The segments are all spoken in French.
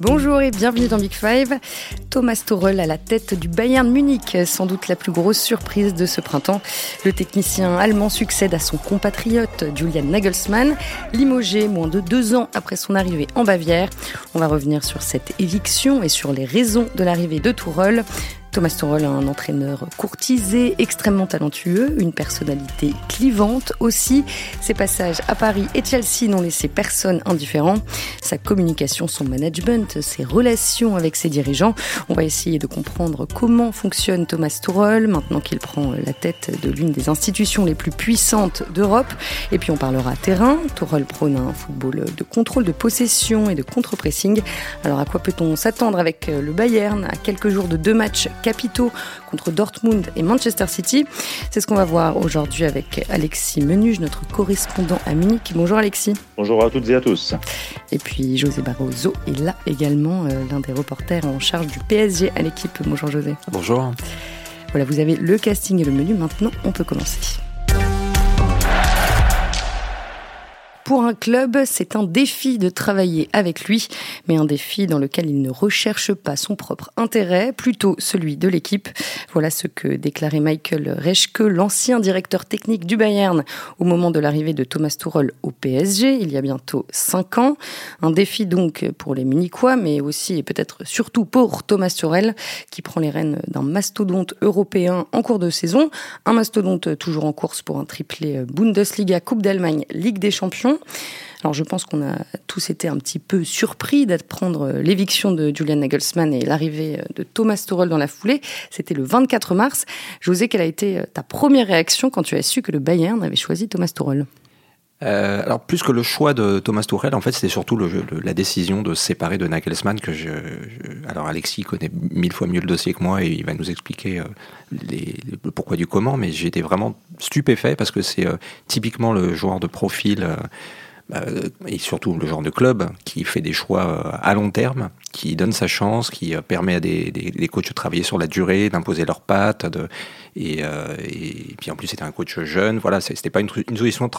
Bonjour et bienvenue dans Big Five. Thomas Tuchel à la tête du Bayern Munich, sans doute la plus grosse surprise de ce printemps. Le technicien allemand succède à son compatriote Julian Nagelsmann, limogé moins de deux ans après son arrivée en Bavière. On va revenir sur cette éviction et sur les raisons de l'arrivée de Tuchel. Thomas est un entraîneur courtisé, extrêmement talentueux, une personnalité clivante aussi. Ses passages à Paris et Chelsea n'ont laissé personne indifférent. Sa communication, son management, ses relations avec ses dirigeants. On va essayer de comprendre comment fonctionne Thomas Tuchel maintenant qu'il prend la tête de l'une des institutions les plus puissantes d'Europe. Et puis on parlera terrain. Tuchel prône un football de contrôle de possession et de contre-pressing. Alors à quoi peut-on s'attendre avec le Bayern à quelques jours de deux matchs capitaux contre Dortmund et Manchester City. C'est ce qu'on va voir aujourd'hui avec Alexis Menuge, notre correspondant à Munich. Bonjour Alexis. Bonjour à toutes et à tous. Et puis José Barroso est là également, euh, l'un des reporters en charge du PSG à l'équipe. Bonjour José. Bonjour. Voilà, vous avez le casting et le menu. Maintenant, on peut commencer. Pour un club, c'est un défi de travailler avec lui, mais un défi dans lequel il ne recherche pas son propre intérêt, plutôt celui de l'équipe. Voilà ce que déclarait Michael Reschke, l'ancien directeur technique du Bayern, au moment de l'arrivée de Thomas Tuchel au PSG, il y a bientôt cinq ans. Un défi donc pour les Munichois, mais aussi et peut-être surtout pour Thomas Tuchel, qui prend les rênes d'un mastodonte européen en cours de saison. Un mastodonte toujours en course pour un triplé Bundesliga, Coupe d'Allemagne, Ligue des Champions. Alors je pense qu'on a tous été un petit peu surpris d'apprendre l'éviction de Julian Nagelsmann et l'arrivée de Thomas Tuchel dans la foulée. C'était le 24 mars. José, quelle a été ta première réaction quand tu as su que le Bayern avait choisi Thomas Tuchel? Euh, alors plus que le choix de Thomas Tuchel, en fait, c'était surtout la décision de séparer de Nagelsmann que je, alors Alexis connaît mille fois mieux le dossier que moi et il va nous expliquer euh, les, le pourquoi du comment. Mais été vraiment stupéfait parce que c'est euh, typiquement le joueur de profil. Et surtout le genre de club qui fait des choix à long terme, qui donne sa chance, qui permet à des, des, des coachs de travailler sur la durée, d'imposer leurs pattes, euh, et, puis en plus, c'était un coach jeune. Voilà, c'était pas une, solution,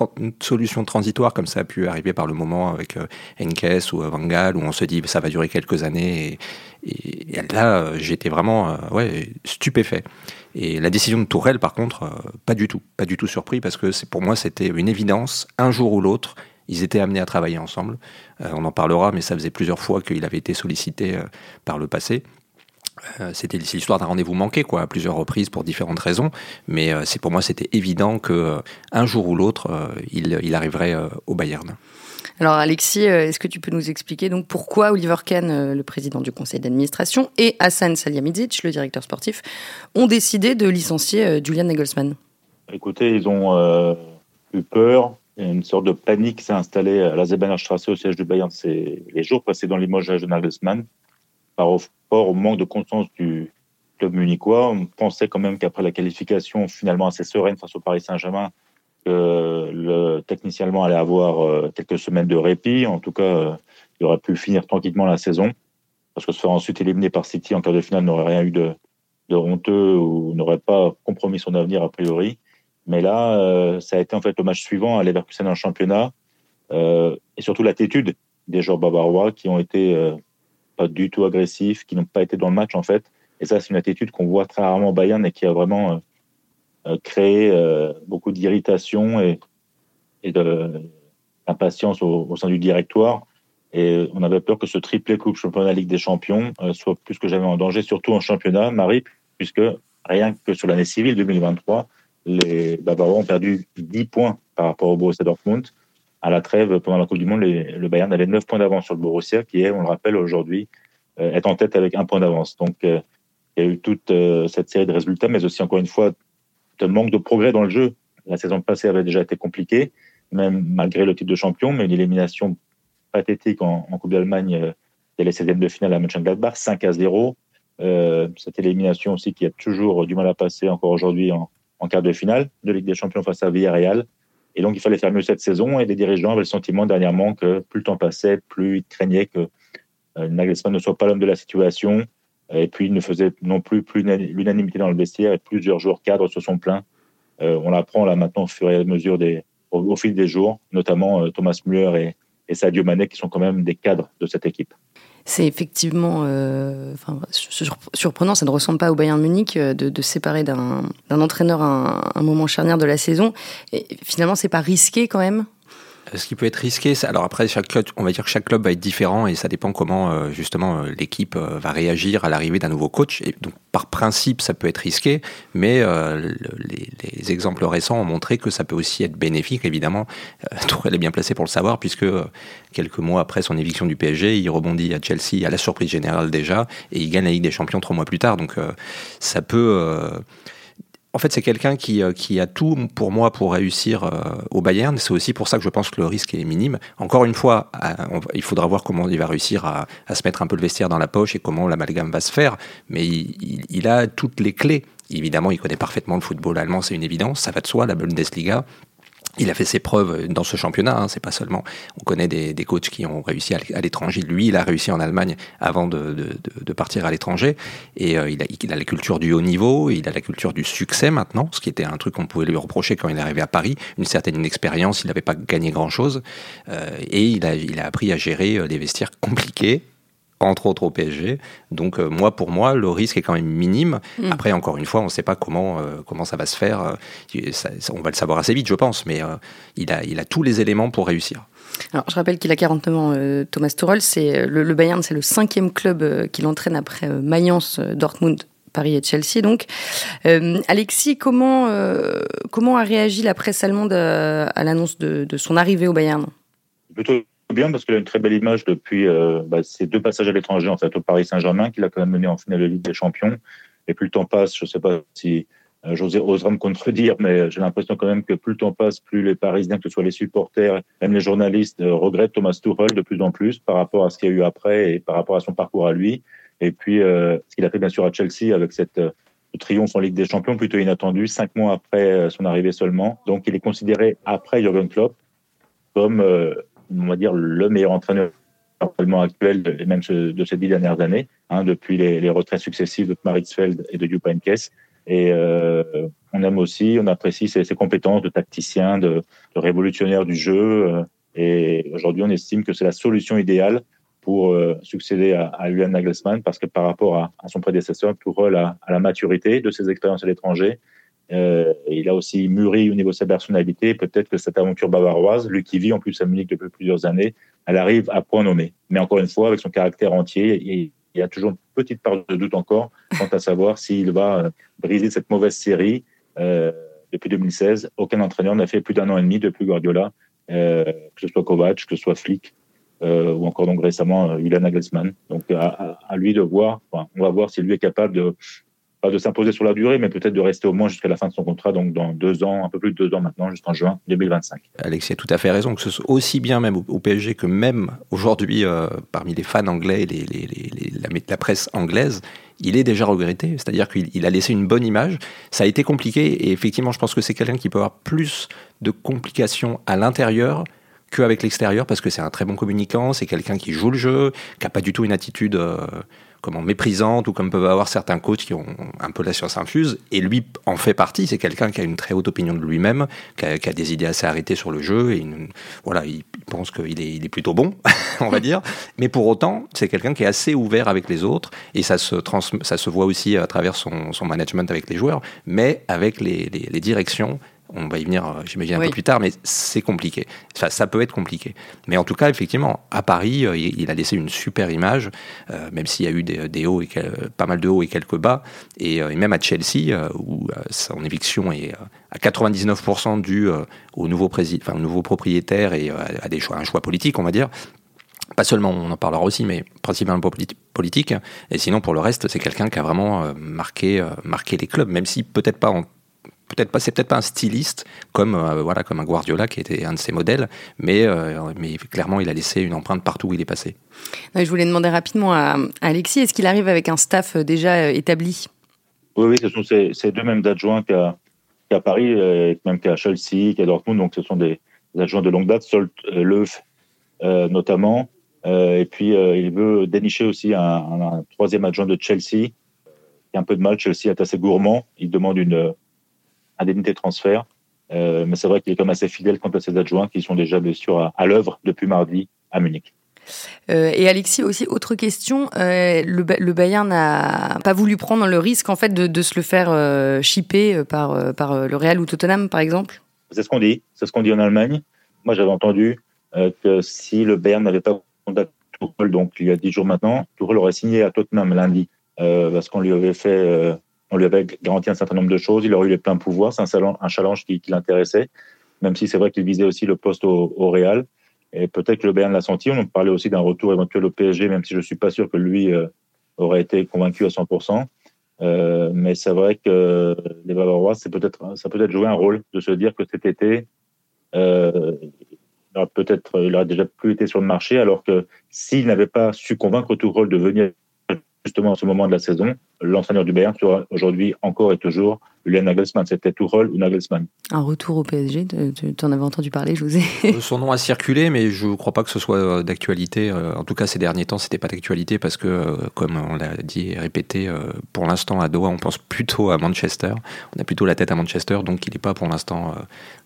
solution transitoire comme ça a pu arriver par le moment avec euh, Enkes ou Van Gaal, où on se dit ça va durer quelques années. Et, là, j'étais vraiment euh, ouais, stupéfait. Et la décision de Tourelle, par contre, pas du tout, pas du tout surpris parce que pour moi, c'était une évidence. Un jour ou l'autre, ils étaient amenés à travailler ensemble. on en parlera, mais ça faisait plusieurs fois qu'il avait été sollicité par le passé. Euh, c'était l'histoire d'un rendez-vous manqué, quoi, à plusieurs reprises pour différentes raisons. Mais euh, c'est pour moi, c'était évident que euh, un jour ou l'autre, il, arriverait au Bayern. Alors Alexis, est-ce que tu peux nous expliquer donc pourquoi Oliver Kahn, le président du conseil d'administration, et Hassan Salihamidzic, le directeur sportif, ont décidé de licencier Julian Nagelsmann? Écoutez, ils ont eu peur. Une sorte de panique s'est installée à la Zebanerstrasse au siège du Bayern c'est les jours passés dans limogeage de Nagelsmann par rapport au manque de constance du club munichois. On pensait quand même qu'après la qualification finalement assez sereine face au Paris Saint-Germain, que le technicien allemand allait avoir euh, quelques semaines de répit. En tout cas, euh, il aurait pu finir tranquillement la saison. Parce que se faire ensuite éliminer par City en quart de finale n'aurait rien eu de, de honteux ou n'aurait pas compromis son avenir a priori. Mais là, euh, ça a été en fait le match suivant à Leverkusen en championnat et surtout l'attitude des joueurs bavarois qui ont été pas du tout agressifs, qui n'ont pas été dans le match en fait. Et ça, c'est une attitude qu'on voit très rarement au Bayern et qui a vraiment euh, euh, créé euh, beaucoup d'irritation et, et d'impatience au, au, sein du directoire. Et on avait peur que ce triplé Coupe Championnat Ligue des Champions soit plus que jamais en danger, surtout en championnat, Marie, puisque rien que sur l'année civile 2023, les Bavarois ont perdu 10 points par rapport au Borussia Dortmund à la trêve pendant la Coupe du Monde, le Bayern avait 9 points d'avance sur le Borussia, qui est, on le rappelle aujourd'hui, euh, est en tête avec un point d'avance. Donc, euh, il y a eu toute euh, cette série de résultats, mais aussi encore une fois, un manque de progrès dans le jeu. La saison passée avait déjà été compliquée, même malgré le titre de champion, mais une élimination pathétique en, Coupe d'Allemagne dès les 16e de finale à Mönchengladbach, 5 à 0. cette élimination aussi qui a toujours du mal à passer encore aujourd'hui en, en quart de finale de Ligue des Champions face à Villarreal. Et donc, il fallait faire mieux cette saison. Et les dirigeants avaient le sentiment dernièrement que plus le temps passait, plus ils craignaient que euh, Nagelsmann ne soit pas l'homme de la situation. Et puis, il ne faisait non plus, plus l'unanimité dans le vestiaire. Et plusieurs joueurs cadres se sont plaints. Euh, on l'apprend là maintenant au fur et à mesure des, au, fil des jours, notamment euh, Thomas Müller et, et Sadio Mané, qui sont quand même des cadres de cette équipe. C'est effectivement enfin, surprenant, ça ne ressemble pas au Bayern Munich de, de séparer d'un entraîneur un, un, moment charnière de la saison. Et finalement, c'est pas risqué quand même? euh, ce qui peut être risqué, alors après chaque on va dire que chaque club va être différent et ça dépend comment euh, justement euh, l'équipe va réagir à l'arrivée d'un nouveau coach. Donc par principe, ça peut être risqué, mais les, exemples récents ont montré que ça peut aussi être bénéfique. Évidemment, Tourelle est bien placé pour le savoir puisque quelques mois après son éviction du PSG, il rebondit à Chelsea à la surprise générale déjà et il gagne la Ligue des Champions trois mois plus tard. Donc ça peut en fait, c'est quelqu'un qui, euh, qui, a tout pour moi pour réussir euh, au Bayern. C'est aussi pour ça que je pense que le risque est minime. Encore une fois, euh, il faudra voir comment il va réussir à, se mettre un peu le vestiaire dans la poche et comment l'amalgame va se faire. Mais il, a toutes les clés. Évidemment, il connaît parfaitement le football allemand, c'est une évidence. Ça va de soi, la Bundesliga. Il a fait ses preuves dans ce championnat. Hein, c'est pas seulement. On connaît des, des, coachs qui ont réussi à l'étranger. Lui, il a réussi en Allemagne avant de, de, partir à l'étranger. Et euh, il, a, la culture du haut niveau. Il a la culture du succès maintenant, ce qui était un truc qu'on pouvait lui reprocher quand il est arrivé à Paris. Une certaine expérience. Il n'avait pas gagné grand chose. Euh, et il a, il a appris à gérer euh, des vestiaires compliqués entre autres au PSG. Donc euh, moi, pour moi, le risque est quand même minime. Mm. Après, encore une fois, on ne sait pas comment, euh, comment ça va se faire. Euh, on va le savoir assez vite, je pense, mais il, a, il a tous les éléments pour réussir. Alors, je rappelle qu'il a 49 ans, Thomas Tuchel. C'est le, Bayern, c'est le cinquième club qu'il entraîne après Mayence, Dortmund, Paris et Chelsea. Donc, Alexis, comment comment a réagi la presse allemande à, l'annonce de, de, son arrivée au Bayern? Plutôt bien parce qu'il a une très belle image depuis euh, bah, ses deux passages à l'étranger, en fait, au Paris Saint-Germain, qu'il a quand même mené en finale de Ligue des Champions. Et plus le temps passe, je ne sais pas si euh, José osera me contredire, mais j'ai l'impression quand même que plus le temps passe, plus les Parisiens, que ce soit les supporters, même les journalistes, euh, regrettent Thomas Tuchel de plus en plus par rapport à ce qu'il y a eu après et par rapport à son parcours à lui. Et puis, euh, ce qu'il a fait bien sûr à Chelsea avec cette euh, triomphe en Ligue des Champions plutôt inattendu, cinq mois après son arrivée seulement. Donc, il est considéré après Jürgen Klopp comme on va dire, le meilleur entraîneur actuel, et même de ces dix dernières années, hein, depuis les, retraits successifs de Maritzfeld et de Jupp Heynckes. Et euh, on aime aussi, on apprécie ses, compétences de tacticien, de, révolutionnaire du jeu. Euh, et aujourd'hui, on estime que c'est la solution idéale pour euh, succéder à, à Julian Nagelsmann, parce que par rapport à, à son prédécesseur, Tourelle a, à la maturité de ses expériences à l'étranger, euh, il a aussi mûri au niveau de sa personnalité. Peut-être que cette aventure bavaroise, lui qui vit en plus à Munich depuis plusieurs années, elle arrive à point nommé. Mais encore une fois, avec son caractère entier, il y a toujours une petite part de doute encore quant à savoir s'il va euh, briser cette mauvaise série. Euh, depuis 2016, aucun entraîneur n'a fait plus d'un an et demi depuis Guardiola, euh, que ce soit Kovac, que ce soit Flick, euh, ou encore donc récemment euh, Julian Nagelsmann. Donc à, lui de voir, on va voir si lui est capable de de s'imposer sur la durée, mais peut-être de rester au moins jusqu'à la fin de son contrat, donc dans deux ans, un peu plus de deux ans maintenant, jusqu'en juin 2025. Alexis a tout à fait raison, que ce soit aussi bien même au, PSG que même aujourd'hui euh, parmi les fans anglais, les, la, presse anglaise, il est déjà regretté, c'est-à-dire qu'il a laissé une bonne image. Ça a été compliqué et effectivement, je pense que c'est quelqu'un qui peut avoir plus de complications à l'intérieur qu'avec l'extérieur parce que c'est un très bon communicant, c'est quelqu'un qui joue le jeu, qui n'a pas du tout une attitude euh, comment méprisante ou comme peuvent avoir certains coachs qui ont un peu la science infuse. Et lui en fait partie. C'est quelqu'un qui a une très haute opinion de lui-même, qui a, des idées assez arrêtées sur le jeu. Et voilà, il pense qu'il est, plutôt bon, on va dire. Mais pour autant, c'est quelqu'un qui est assez ouvert avec les autres. Et ça se, ça se voit aussi à travers son, management avec les joueurs, mais avec les directions on va y venir, euh, j'imagine, un peu plus tard, mais c'est compliqué. Ça, ça peut être compliqué. Mais en tout cas, effectivement, à Paris, euh, il, a laissé une super image, euh, même s'il y a eu des, hauts et pas mal de hauts et quelques bas. Et, même à Chelsea, où son éviction est à 99% due au nouveau, président, enfin, au nouveau propriétaire et à, des choix, un choix politique, on va dire pas seulement, on en parlera aussi, mais principalement politique. Et sinon, pour le reste, c'est quelqu'un qui a vraiment marqué, marqué les clubs, même si peut-être pas en peut-être pas, c'est peut-être pas un styliste comme euh, voilà comme un Guardiola qui était un de ses modèles, mais euh, mais clairement il a laissé une empreinte partout où il est passé. je voulais demander rapidement à, Alexis, est-ce qu'il arrive avec un staff euh, déjà établi? Oui, oui, ce sont ces, deux mêmes adjoints qu'à Paris, même qu'à Chelsea, qu'à Dortmund, donc ce sont des, adjoints de longue date, Solt Leuf notamment, et puis il veut dénicher aussi un, un, troisième adjoint de Chelsea. Il a un peu de mal, Chelsea est assez gourmand, il demande une indemnité de transfert. Euh, mais c'est vrai qu'il est comme assez fidèle quant à ses adjoints qui sont déjà bien sûr à, l'œuvre depuis mardi à Munich. et Alexis aussi autre question. le, Bayern n'a pas voulu prendre le risque en fait de, se le faire chipper par par le Real ou Tottenham par exemple? C'est ce qu'on dit. C'est ce qu'on dit en Allemagne. Moi j'avais entendu que si le Bayern n'avait pas contacté Tuchel, donc il y a dix jours maintenant, Tuchel aurait signé à Tottenham lundi parce qu'on lui avait fait on lui avait garanti un certain nombre de choses. Il aurait eu les pleins pouvoirs. C'est un, challenge qui, l'intéressait, même si c'est vrai qu'il visait aussi le poste au, Real. Et peut-être que le Bayern l'a senti. On parlait aussi d'un retour éventuel au PSG, même si je ne suis pas sûr que lui euh, aurait été convaincu à 100%. Euh, mais c'est vrai que les Bavarois, peut-être, ça peut être jouer un rôle de se dire que cet été, euh, peut-être, il aurait déjà plus été sur le marché, alors que s'il n'avait pas su convaincre tout rôle de venir justement à ce moment de la saison, l'entraîneur du Bayern sera aujourd'hui encore et toujours Julian Nagelsmann. C'était Tuchel ou Nagelsmann. Un retour au PSG, tu en avais entendu parler, José euh, Son nom a circulé, mais je ne crois pas que ce soit euh, d'actualité. Euh, en tout cas, ces derniers temps, c'était pas d'actualité parce que, comme on l'a dit et répété, pour l'instant à Doha, on pense plutôt à Manchester. On a plutôt la tête à Manchester, donc il n'est pas pour l'instant,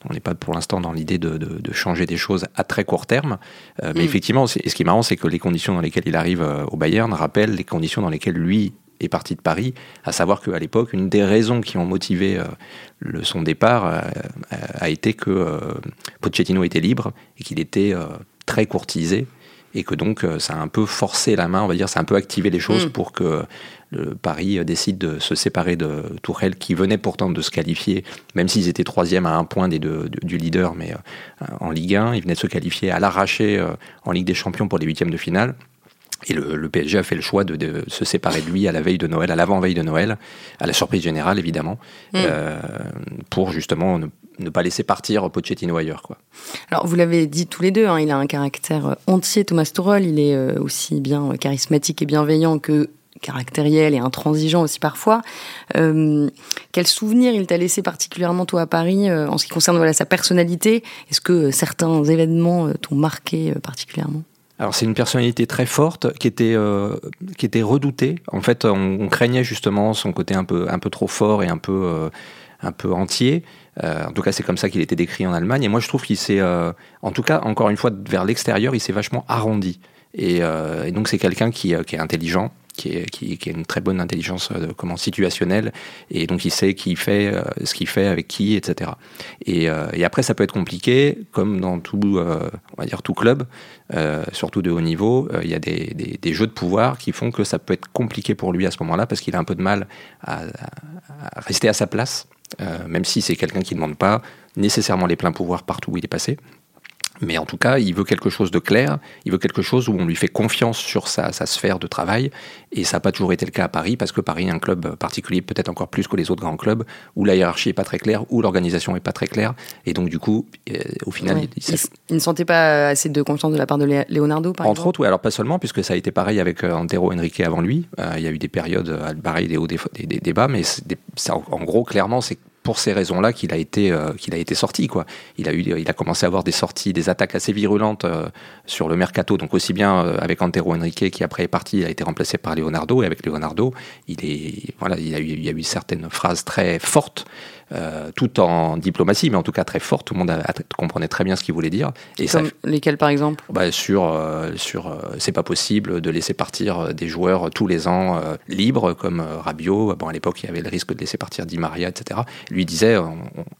on n'est pas pour l'instant dans l'idée de, changer des choses à très court terme. mais mm. effectivement, ce qui est marrant, c'est que les conditions dans lesquelles il arrive au Bayern rappellent les conditions dans lesquelles lui est parti de Paris, à savoir qu'à l'époque, une des raisons qui ont motivé euh, le, son départ euh, a été que euh, Pochettino était libre et qu'il était très courtisé et que donc ça a un peu forcé la main, on va dire, ça a un peu activé les choses mm. pour que le Paris décide de se séparer de Tourelle, qui venait pourtant de se qualifier, même s'ils étaient troisième à un point des deux, du leader, mais en Ligue 1, ils venaient de se qualifier à l'arraché en Ligue des Champions pour les huitièmes de finale. Et le, PSG a fait le choix de, se séparer de lui à la veille de Noël, à l'avant-veille de Noël, à la surprise générale évidemment, mm. euh, pour justement ne, pas laisser partir Pochettino ailleurs. Quoi. Alors vous l'avez dit tous les deux, hein, il a un caractère euh, entier, Thomas Tuchel, il est euh, aussi bien charismatique et bienveillant que caractériel et intransigeant aussi parfois. quel souvenir il t'a laissé particulièrement toi à Paris en ce qui concerne voilà, sa personnalité? Est-ce que certains événements t'ont marqué particulièrement? Alors c'est une personnalité très forte qui était euh, qui était redoutée. En fait, on, craignait justement son côté un peu un peu trop fort et un peu euh, un peu entier. Euh, en tout cas, c'est comme ça qu'il était décrit en Allemagne. Et moi, je trouve qu'il s'est, en tout cas, encore une fois, vers l'extérieur, il s'est vachement arrondi. Et, et donc, c'est quelqu'un qui, qui est intelligent, qui, est, a une très bonne intelligence euh, comment, situationnelle, et donc il sait qui fait, euh, ce qu'il fait, avec qui, etc. Et, euh, et, après, ça peut être compliqué, comme dans tout, on va dire tout club, surtout de haut niveau, il y a des, jeux de pouvoir qui font que ça peut être compliqué pour lui à ce moment-là, parce qu'il a un peu de mal à, à rester à sa place, même si c'est quelqu'un qui ne demande pas nécessairement les pleins pouvoirs partout où il est passé. Mais en tout cas, il veut quelque chose de clair, il veut quelque chose où on lui fait confiance sur sa, sphère de travail, et ça n'a pas toujours été le cas à Paris, parce que Paris est un club particulier, peut-être encore plus que les autres grands clubs, où la hiérarchie n'est pas très claire, où l'organisation n'est pas très claire, et donc du coup, euh, au final... Il, ne sentait pas assez de confiance de la part de Leonardo, par Entre autres, oui, alors pas seulement, puisque ça a été pareil avec euh, Antero Henrique avant lui, euh, il y a eu des périodes, pareil, des hauts, des, des, débats, mais en gros, clairement, c'est pour ces raisons-là qu'il a été euh, qu'il a été sorti quoi. Il a eu il a commencé à avoir des sorties, des attaques assez virulentes euh, sur le mercato, donc aussi bien euh, avec Antero Henrique qui après est parti, a été remplacé par Leonardo et avec Leonardo, il est voilà, il a il y a eu certaines phrases très fortes euh, tout en diplomatie, mais en tout cas très forte. Tout le monde comprenait très bien ce qu'il voulait dire. Et Comme lesquels, par exemple? bah, Sur, euh, sur euh, c'est pas possible de laisser partir des joueurs tous les ans libres, comme Rabiot. Bon, à l'époque, il y avait le risque de laisser partir Di Maria, etc. Lui disait,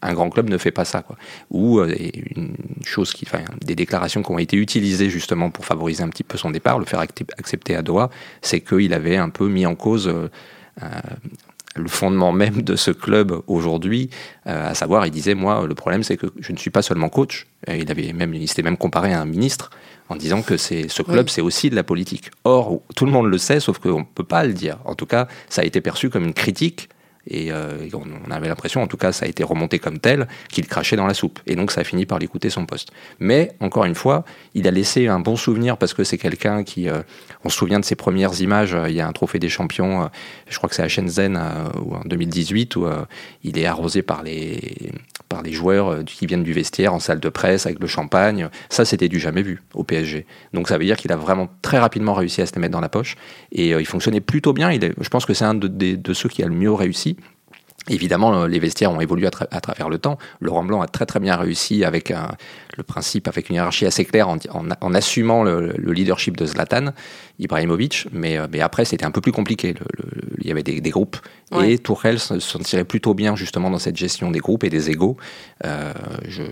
un grand club ne fait pas ça. Quoi. Ou une chose qui, enfin, des déclarations qui ont été utilisées justement pour favoriser un petit peu son départ, le faire accepter à Doha, c'est qu'il avait un peu mis en cause le fondement même de ce club aujourd'hui, euh, à savoir, il disait, moi, le problème, c'est que je ne suis pas seulement coach, il avait même, il s'était même comparé à un ministre, en disant que c'est ce club, c'est aussi de la politique. Or, tout le monde le sait, sauf qu'on ne peut pas le dire. En tout cas, ça a été perçu comme une critique et euh, on avait l'impression, en tout cas, ça a été remonté comme tel, qu'il crachait dans la soupe. Et donc, ça a fini par l'écouter son poste. Mais, encore une fois, il a laissé un bon souvenir parce que c'est quelqu'un qui. Euh, on se souvient de ses premières images. Euh, il y a un trophée des champions, je crois que c'est à Shenzhen, ou en 2018, où il est arrosé par les, par les joueurs qui viennent du vestiaire en salle de presse avec le champagne. Ça, c'était du jamais vu au PSG. Donc, ça veut dire qu'il a vraiment très rapidement réussi à se les mettre dans la poche. Et il fonctionnait plutôt bien. Je pense que c'est un de ceux qui a le mieux réussi Évidemment, les vestiaires ont évolué à, travers le temps. Laurent Blanc a très très bien réussi avec un, le principe, avec une hiérarchie assez claire, en, en, assumant le, leadership de Zlatan Ibrahimovic. Mais, euh, mais après, c'était un peu plus compliqué. il y avait des, groupes. Et Tourelle s'en tirait plutôt bien justement dans cette gestion des groupes et des égaux. Euh, je,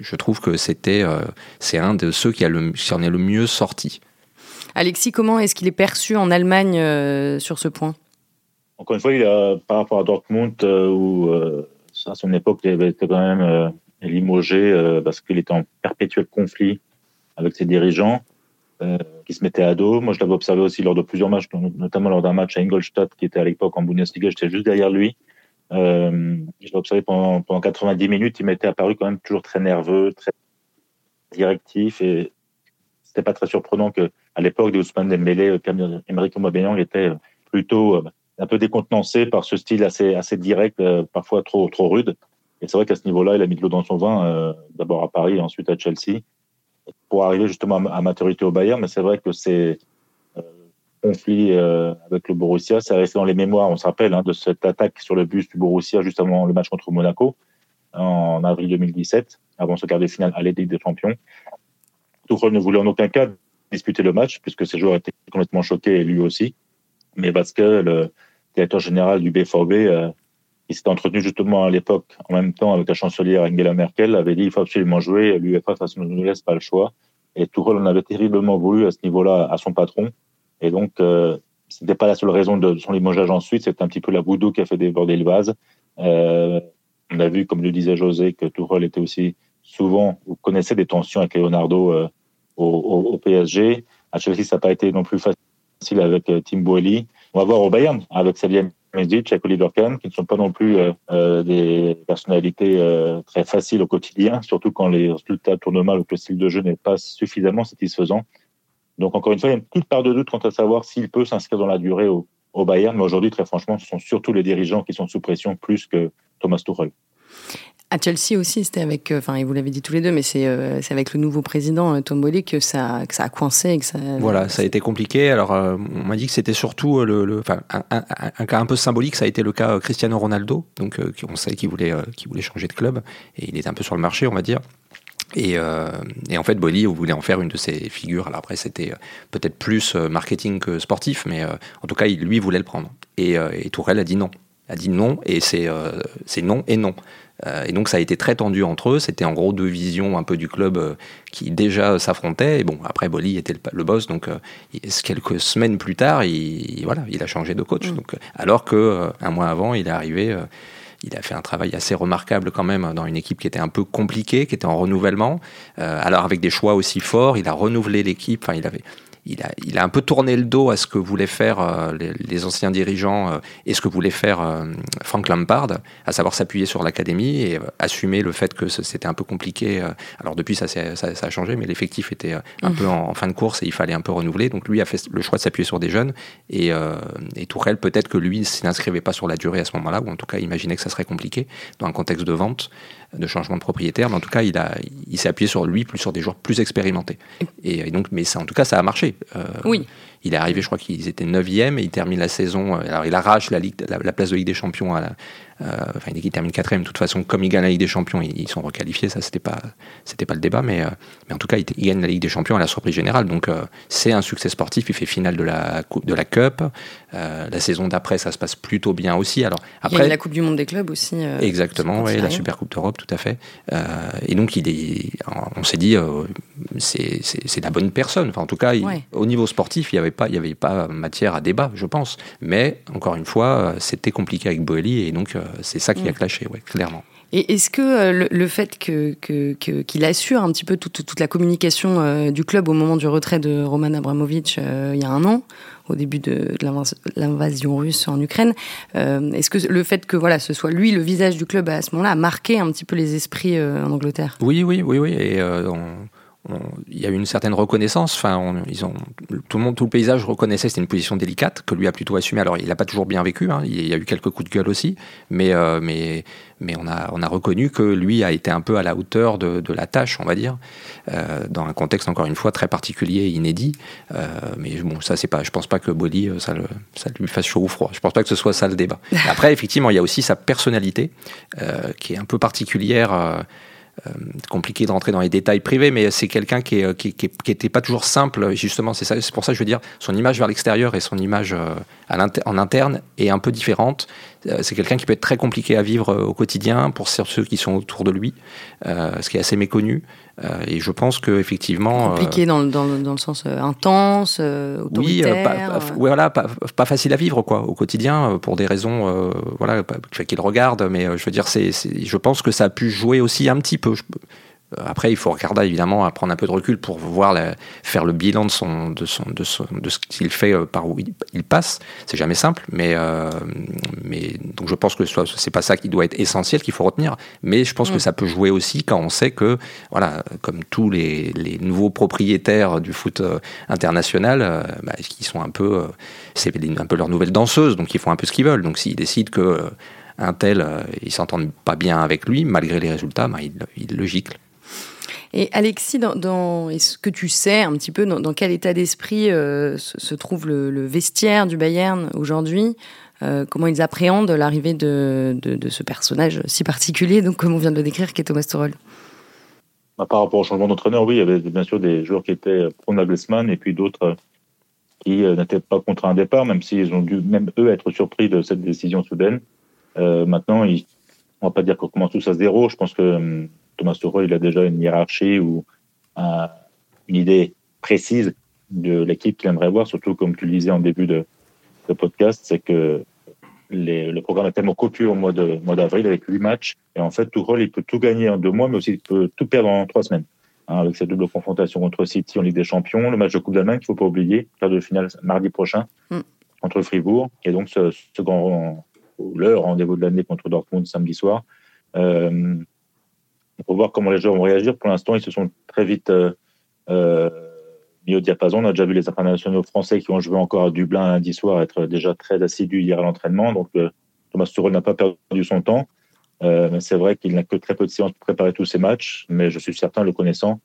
je, trouve que c'était, euh, c'est un de ceux qui, a le, qui en est le mieux sorti. Alexis, comment est-ce qu'il est perçu en Allemagne sur ce point? Encore une fois, il a, par rapport à Dortmund, euh, où euh, à son époque, il avait été quand même euh, limogé parce qu'il était en perpétuel conflit avec ses dirigeants qui se mettaient à dos. Moi, je l'avais observé aussi lors de plusieurs matchs, notamment lors d'un match à Ingolstadt, qui était à l'époque en Bundesliga. J'étais juste derrière lui. je l'ai observé pendant, pendant 90 minutes. Il m'était apparu quand même toujours très nerveux, très directif. Et c'était pas très surprenant que à l'époque de Ousmane Dembélé, Emerick Aubameyang était plutôt un peu décontenancé par ce style assez, assez direct, euh, parfois trop, trop rude. Et c'est vrai qu'à ce niveau-là, il a mis de l'eau dans son vin, euh, d'abord à Paris ensuite à Chelsea, pour arriver justement à, maturité au Bayern. Mais c'est vrai que ces euh, conflits avec le Borussia, ça resté dans les mémoires, on se rappelle, hein, de cette attaque sur le bus du Borussia juste avant le match contre Monaco, en avril 2017, avant ce quart de finale à Ligue des Champions. Tuchel ne voulait en aucun cas disputer le match, puisque ses joueurs étaient complètement choqués, lui aussi. Mais parce que le, directeur général du BVB, euh, qui s'était entretenu justement à l'époque, en même temps avec la chancelière Angela Merkel, avait dit il faut absolument jouer. L'UEFA, façon, ne nous laisse pas le choix. Et Tourelle en avait terriblement voulu à ce niveau-là à son patron. Et donc, euh, ce n'était pas la seule raison de son limogeage ensuite, c'était un petit peu la boudou qui a fait déborder le vase. Euh, on a vu, comme le disait José, que Tourelle était aussi souvent, vous connaissez des tensions avec Leonardo euh, au, au, PSG. À Chelsea, ça n'a pas été non plus facile avec euh, Tim Boehly. On va voir au Bayern avec Xavier Mesdic et Oliver Kahn, qui ne sont pas non plus euh, euh, des personnalités euh, très faciles au quotidien, surtout quand les résultats tournent mal ou que le style de jeu n'est pas suffisamment satisfaisant. Donc encore une fois, il y a une petite part de doute quant à savoir s'il peut s'inscrire dans la durée au, au Bayern, mais aujourd'hui, très franchement, ce sont surtout les dirigeants qui sont sous pression plus que Thomas Tuchel. À Chelsea aussi, c'était avec, euh, enfin, vous l'avez dit tous les deux, mais c'est euh, avec le nouveau président euh, Tom Boley que ça, que ça a coincé. que ça, voilà, ça a été compliqué. Alors, on m'a dit que c'était surtout le, enfin, un, cas un peu symbolique, ça a été le cas Cristiano Ronaldo, donc on sait qu'il voulait, qu'il voulait changer de club et il était un peu sur le marché, on va dire. Et, et, en fait, Bolly voulait en faire une de ses figures. Alors après, c'était peut-être plus marketing que sportif, mais en tout cas, lui voulait le prendre. Et, et Tourelle a dit non. A dit non, et c'est non et non. Euh, et donc ça a été très tendu entre eux. C'était en gros deux visions un peu du club euh, qui déjà s'affrontaient. Et bon, après Bolly était le, boss, donc euh, quelques semaines plus tard, il, voilà, il a changé de coach. Mm. Donc, alors que un mois avant, il est arrivé. il a fait un travail assez remarquable quand même dans une équipe qui était un peu compliquée, qui était en renouvellement. alors avec des choix aussi forts, il a renouvelé l'équipe. Enfin, il avait, il a, il a, un peu tourné le dos à ce que voulaient faire euh, les, anciens dirigeants euh, et ce que voulait faire euh, Frank Lampard, à savoir s'appuyer sur l'académie et assumer le fait que c'était un peu compliqué. alors depuis, ça, ça, ça a changé, mais l'effectif était un peu en, fin de course et il fallait un peu renouveler. Donc lui a fait le choix de s'appuyer sur des jeunes et, et Tourelle, peut-être que lui, s'inscrivait pas sur la durée à ce moment-là, ou en tout cas imaginait que ça serait compliqué dans un contexte de vente de changement de propriétaire, mais en tout cas, il, a, il s'est appuyé sur lui, plus sur des joueurs plus expérimentés. Et, donc, mais ça, en tout cas, ça a marché. Euh, oui. Il est arrivé, je crois qu'ils étaient 9e et il termine la saison. Euh, alors, il arrache la, Ligue, la, place de Ligue des Champions à la, euh, enfin, il termine quatrième. De toute façon, comme il gagne la Ligue des Champions, ils, sont requalifiés. Ça, c'était pas, c'était pas le débat, mais, euh, mais en tout cas, il, gagne la Ligue des Champions à la surprise générale. Donc, euh, c'est un succès sportif. Il fait finale de la coupe, de la Cup. la saison d'après, ça se passe plutôt bien aussi. Alors après, il y a la Coupe du Monde des clubs aussi. exactement, oui, la Super Coupe d'Europe, tout à fait. et donc, il est, on s'est dit, c'est, c'est, la bonne personne. Enfin, en tout cas, au niveau sportif, il n'y avait pas, il y avait pas matière à débat, je pense. Mais encore une fois, c'était compliqué avec Boeli et donc c'est ça qui a mm. clashé, ouais, clairement. Et est-ce que euh, le, fait qu'il que, que, assure un petit peu toute, toute la communication euh, du club au moment du retrait de Roman Abramovich euh, il y a un an, au début de, l'invasion russe en Ukraine, est-ce que le fait que voilà, ce soit lui le visage du club à ce moment-là a marqué un petit peu les esprits en Angleterre? Oui, oui, oui, oui. Et on il y a eu une certaine reconnaissance. Enfin, ils ont, tout le monde, tout le paysage reconnaissait que c'était une position délicate que lui a plutôt assumé. Alors, il n'a pas toujours bien vécu. Hein, il y a eu quelques coups de gueule aussi, mais euh, mais mais on a on a reconnu que lui a été un peu à la hauteur de, de la tâche, on va dire, euh, dans un contexte encore une fois très particulier et inédit. Euh, mais bon, ça c'est pas. Je pense pas que Boli ça le, ça lui fasse chaud ou froid. Je pense pas que ce soit ça le débat. Après, effectivement, il y a aussi sa personnalité qui est un peu particulière. Euh, compliqué de rentrer dans les détails privés, mais c'est quelqu'un qui, n'était qui, qui, pas toujours simple, justement. C'est pour ça que je veux dire, son image vers l'extérieur et son image euh, en interne est un peu différente. Euh, c'est quelqu'un qui peut être très compliqué à vivre au quotidien pour ceux qui sont autour de lui, ce qui est assez méconnu. et je pense que effectivement compliqué dans, dans, dans, le sens intense, autoritaire. Oui, voilà, pas, pas, facile à vivre quoi au quotidien pour des raisons voilà qu'il regarde. Mais je veux dire, c'est, je pense que ça a pu jouer aussi un petit peu. Euh, après, il faut regarder évidemment à prendre un peu de recul pour voir faire le bilan de son de son de, de ce qu'il fait euh, par où il, passe. C'est jamais simple, mais euh, mais donc je pense que ce c'est pas ça qui doit être essentiel qu'il faut retenir. Mais je pense que mm. ça peut jouer aussi quand on sait que voilà, comme tous les, les nouveaux propriétaires du foot international, bah, qui sont un peu c'est un peu leur nouvelle danseuse, donc ils font un peu ce qu'ils veulent. Donc s'ils décident que un tel, euh, ils s'entendent pas bien avec lui, malgré les résultats, bah, il, le gicle. Et Alexis, dans, est-ce que tu sais un petit peu dans, quel état d'esprit euh, se, trouve le, vestiaire du Bayern aujourd'hui euh, Comment ils appréhendent l'arrivée de, ce personnage si particulier, donc comme on vient de le décrire, qui est Thomas Tuchel? Bah, Par rapport au changement d'entraîneur, oui, il y avait bien sûr des joueurs qui étaient pro Nagelsmann et puis d'autres qui n'étaient pas contre un départ, même s'ils ont dû même eux être surpris de cette décision soudaine. Euh, maintenant, il, on va pas dire qu'on commence tous à zéro. Je pense que euh, Thomas Tuchel, il a déjà une hiérarchie ou une idée précise de l'équipe qu'il aimerait voir, surtout comme tu le disais en début de, de podcast, c'est que les, le programme est tellement copieux au mois de mois d'avril avec huit matchs et en fait Tuchel il peut tout gagner en deux mois mais aussi il peut tout perdre en trois semaines hein, avec cette double confrontation contre City en Ligue des Champions le match de Coupe d'Allemagne qu'il faut pas oublier quart de finale mardi prochain mm. contre Fribourg et donc ce, ce grand leur rendez-vous de l'année contre Dortmund samedi soir. Euh, on va voir comment les joueurs vont réagir. Pour l'instant, ils se sont très vite euh, euh, mis au diapason. On a déjà vu les internationaux français qui ont joué encore à Dublin lundi soir être déjà très assidus hier à l'entraînement. Donc, Thomas Tuchel n'a pas perdu son temps. c'est vrai qu'il n'a que très peu de séances pour préparer tous ces matchs, mais je suis certain, le connaissant,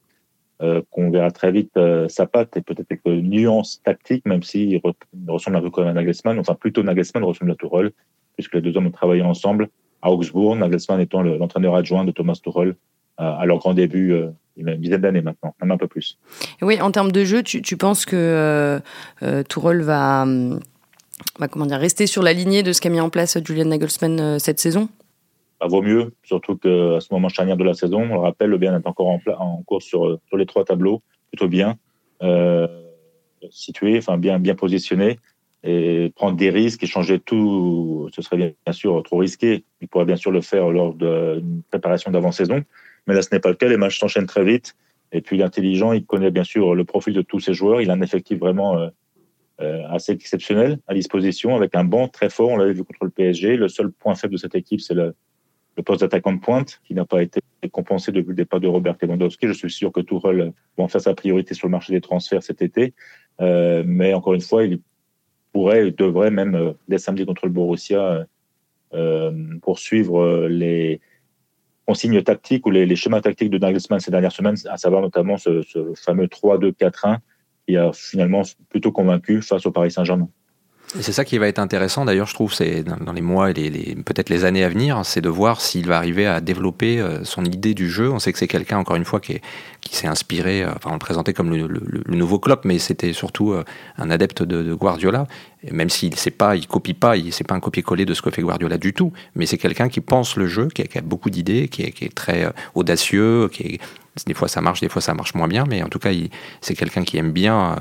qu'on verra très vite sa patte et peut-être quelques nuances tactiques, même s'il ressemble un peu comme un Nagelsmann, enfin plutôt Nagelsmann ressemble à Tuchel, puisque les deux hommes ont travaillé ensemble à Augsbourg, Nagelsmann étant l'entraîneur adjoint de Thomas Tuchel euh, à leur grand début euh, il y a une dizaine d'années maintenant, même un peu plus. Oui, en termes de jeu, tu, tu penses que euh, euh Tourelle va, va comment dire, rester sur la lignée de ce qu'a mis en place Julian Nagelsmann cette saison? Bah, Vaut mieux, surtout qu'à ce moment charnière de la saison, on le rappelle, le bien est encore en, en course sur, sur les trois tableaux, plutôt bien euh, situé, enfin bien, bien positionné et prendre des risques et changer tout, ce serait bien, sûr trop risqué. Il pourrait bien sûr le faire lors d'une préparation d'avant-saison, mais là ce n'est pas le cas. Les matchs s'enchaînent très vite. Et puis l'intelligent, il connaît bien sûr le profil de tous ses joueurs. Il a un effectif vraiment euh, euh, assez exceptionnel à disposition, avec un banc très fort. On l'avait vu contre le PSG. Le seul point faible de cette équipe, c'est le, poste d'attaquant de pointe, qui n'a pas été compensé depuis le départ de Robert Lewandowski. Je suis sûr que Tourelle va en faire sa priorité sur le marché des transferts cet été. Euh, mais encore une fois, il pourrait, devrait même, euh, dès samedi contre le Borussia, euh, euh, poursuivre les consignes tactiques ou les, schémas tactiques de Nagelsmann ces dernières semaines, à savoir notamment ce, ce fameux 3-2-4-1 qui a finalement plutôt convaincu face au Paris Saint-Germain. C'est ça qui va être intéressant, d'ailleurs, je trouve, c'est dans les mois et les, peut-être les années à venir, c'est de voir s'il va arriver à développer euh, son idée du jeu. On sait que c'est quelqu'un, encore une fois, qui, s'est inspiré, euh, enfin, on le présentait comme le, nouveau Klopp, mais c'était surtout euh, un adepte de, Guardiola. Et même s'il sait pas, il copie pas, il c'est pas un copier-coller de ce que fait Guardiola du tout, mais c'est quelqu'un qui pense le jeu, qui a, beaucoup d'idées, qui, est, très audacieux, qui des fois ça marche, des fois ça marche moins bien, mais en tout cas, c'est quelqu'un qui aime bien,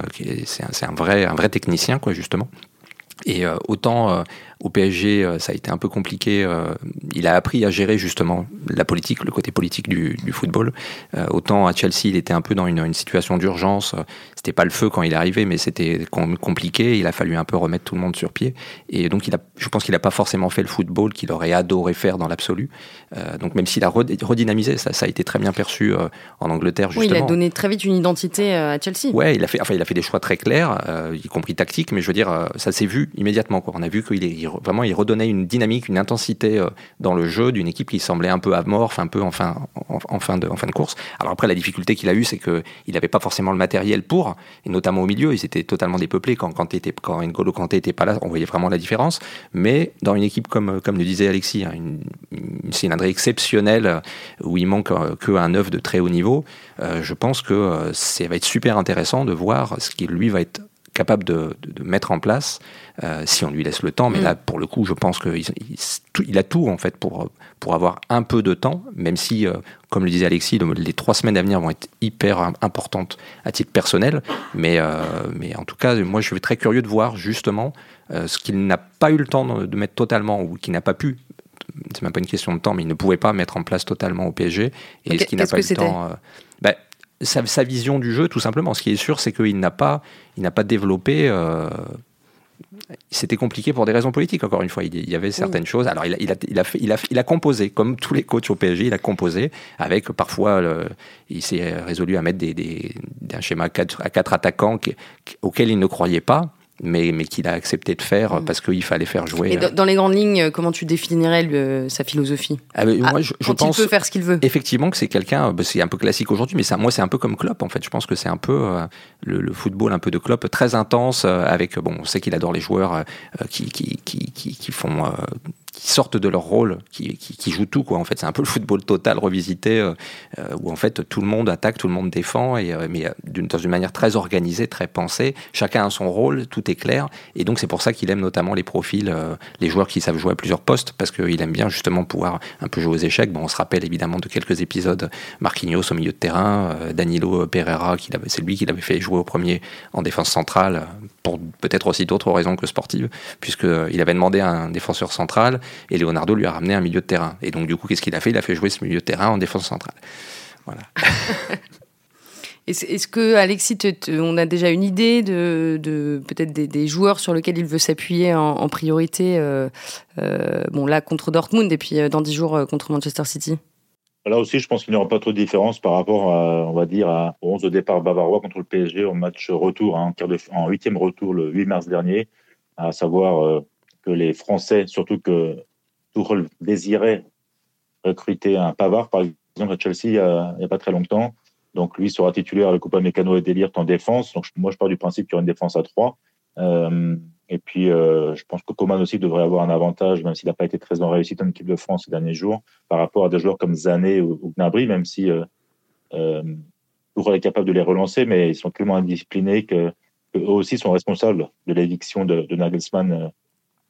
c'est un, vrai, technicien, justement. Et euh, autant, euh, au PSG, ça a été un peu compliqué. il a appris à gérer justement la politique, le côté politique du, football. autant à Chelsea, il était un peu dans une, une situation d'urgence. C'était pas le feu quand il est arrivé, mais c'était compliqué. Il a fallu un peu remettre tout le monde sur pied. Et donc, il a, je pense qu'il n'a pas forcément fait le football qu'il aurait adoré faire dans l'absolu. donc, même s'il a redynamisé, ça, ça a été très bien perçu en Angleterre. Justement. Oui, il a donné très vite une identité à Chelsea. Ouais, il a fait, enfin, il a fait des choix très clairs, y compris tactiques, mais je veux dire, ça s'est vu immédiatement. Quoi. On a vu qu'il est vraiment, il redonnait une dynamique, une intensité dans le jeu d'une équipe qui semblait un peu amorphe, un peu en fin, en, fin, de, course. Alors après, la difficulté qu'il a eue, c'est qu'il n'avait pas forcément le matériel pour, et notamment au milieu, ils étaient totalement dépeuplés. Quand, quand, était, quand N'Golo Kanté n'était pas là, on voyait vraiment la différence. Mais dans une équipe comme, comme le disait Alexis, hein, une, une cylindrée exceptionnelle où il manque qu'un œuf de très haut niveau, euh, je pense que euh, ça va être super intéressant de voir ce qu'il lui va être capable de, de, mettre en place euh, si on lui laisse le temps. Mais mm. là, pour le coup, je pense qu'il il, il, a tout en fait pour, pour avoir un peu de temps, même si, euh, comme le disait Alexis, les trois semaines à venir vont être hyper importantes à titre personnel. Mais, euh, mais en tout cas, moi, je suis très curieux de voir justement ce qu'il n'a pas eu le temps de, mettre totalement ou qu'il n'a pas pu c'est même pas une question de temps, mais il ne pouvait pas mettre en place totalement au PSG. Et ce qui n'a pas eu le temps. Euh, bah, sa, sa, vision du jeu, tout simplement. Ce qui est sûr, c'est qu'il n'a pas, il n'a pas développé. Euh, c'était compliqué pour des raisons politiques, encore une fois. Il y avait certaines choses. Alors, il a, il, a, il, a fait, il, a, il a composé, comme tous les coachs au PSG, il a composé, avec parfois, le, il s'est résolu à mettre des, des, un schéma à quatre, à quatre attaquants qui, auquel il ne croyait pas mais, mais qu'il a accepté de faire mm. parce qu'il fallait faire jouer. Et dans, les grandes lignes, comment tu définirais le, sa philosophie? Ah, moi, ah, je, je pense il peut faire ce qu'il veut. Effectivement, que c'est quelqu'un, bah, c'est un peu classique aujourd'hui, mais ça, moi, c'est un peu comme Klopp, en fait. Je pense que c'est un peu euh, le, le, football un peu de Klopp, très intense, euh, avec, bon, on sait qu'il adore les joueurs euh, qui, qui, qui, qui, qui font qui sortent de leur rôle, qui, qui, qui, jouent tout quoi. En fait, c'est un peu le football total revisité euh, euh où en fait tout le monde attaque, tout le monde défend, et euh, mais euh, dans une manière très organisée, très pensée. Chacun a son rôle, tout est clair, et donc c'est pour ça qu'il aime notamment les profils, euh, les joueurs qui savent jouer à plusieurs postes, parce qu'il aime bien justement pouvoir un peu jouer aux échecs. Bon, on se rappelle évidemment de quelques épisodes Marquinhos au milieu de terrain, Danilo Pereira, c'est lui qui l'avait fait jouer au premier en défense centrale pour peut-être aussi d'autres raisons que sportives, puisqu'il avait demandé à un défenseur central et Leonardo lui a ramené un milieu de terrain. Et donc, du coup, qu'est-ce qu'il a fait? Il a fait jouer ce milieu de terrain en défense centrale. Voilà. Est-ce que Alexis, on a déjà une idée de, de peut-être des, joueurs sur lesquels il veut s'appuyer en, priorité euh, euh, Bon, là contre Dortmund et puis euh, dans dix jours contre Manchester City? Là aussi, je pense qu'il n'y aura pas trop de différence par rapport, à, on va dire, à 11 de départ bavarois contre le PSG au match retour, hein, en huitième retour le 8 mars dernier, à savoir que les Français, surtout que Tuchel désirait recruter un Pavard, par exemple, à Chelsea, il n'y a, pas très longtemps. Donc, lui sera titulaire avec Coupa Mécano et Delirte en défense. Donc, moi, je pars du principe qu'il y aura une défense à trois. Euh, et puis, euh, je pense que Coman aussi devrait avoir un avantage, même s'il n'a pas été très en réussite en équipe de France ces derniers jours, par rapport à des joueurs comme Zané ou, Gnabry, même si euh, euh, est capable de les relancer, mais ils sont tellement indisciplinés que, eux aussi sont responsables de l'éviction de, de Nagelsmann euh,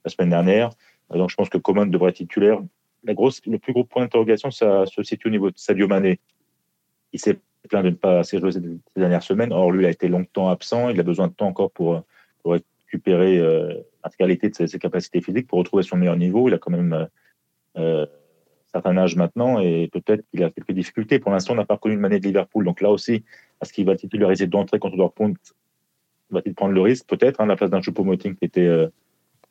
la semaine dernière. Donc, je pense que Coman devrait être titulaire. Le plus gros point d'interrogation, ça se situe au niveau de Sadio Mané. Il s'est plaint de ne pas assez jouer ces dernières semaines. Or, lui, il a été longtemps absent. Il a besoin de temps encore pour, pour récupérer euh, l'intégralité de ses, capacités physiques, pour retrouver son meilleur niveau. Il a quand même euh, euh certain âge maintenant et peut-être qu'il a quelques difficultés. Pour l'instant, on n'a pas connu une Mané de Liverpool. Donc là aussi, est-ce qu'il va titulariser d'entrée contre Dortmund? Va-t-il prendre le risque? Peut-être, hein, la place d'un Choupo-Moting qui était euh,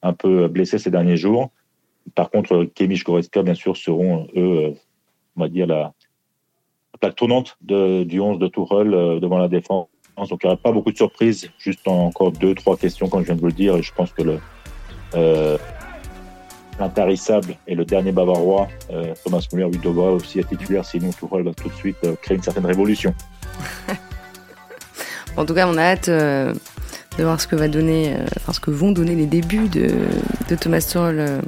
un peu blessé ces derniers jours. Par contre, Kemish Goretzka, bien sûr, seront, eux, euh, on va dire, la, plaque tournante du 11 de Tourelle euh, devant la défense. Donc, il n'y aura pas beaucoup de surprises, juste encore deux, trois questions, comme je viens de vous le dire. Et je pense que euh, l'intarissable et le dernier bavarois, Thomas Müller, lui devra aussi être titulaire, sinon Tourelle va tout de suite créer une certaine révolution. en tout cas, on a hâte de voir ce que va donner, euh, enfin ce que vont donner les débuts de, Thomas Tuchel euh,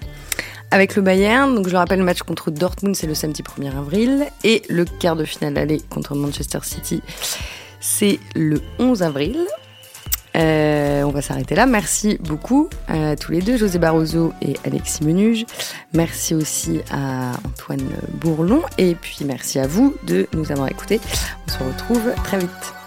avec le Bayern. Donc je le rappelle, le match contre Dortmund c'est le samedi 1er avril et le quart de finale aller contre Manchester City c'est le 11 avril. Euh, on va s'arrêter là. Merci beaucoup à tous les deux, José Barroso et Alexis Menuge. Merci aussi à Antoine Bourlon. Et puis merci à vous de nous avoir écoutés. On se retrouve très vite.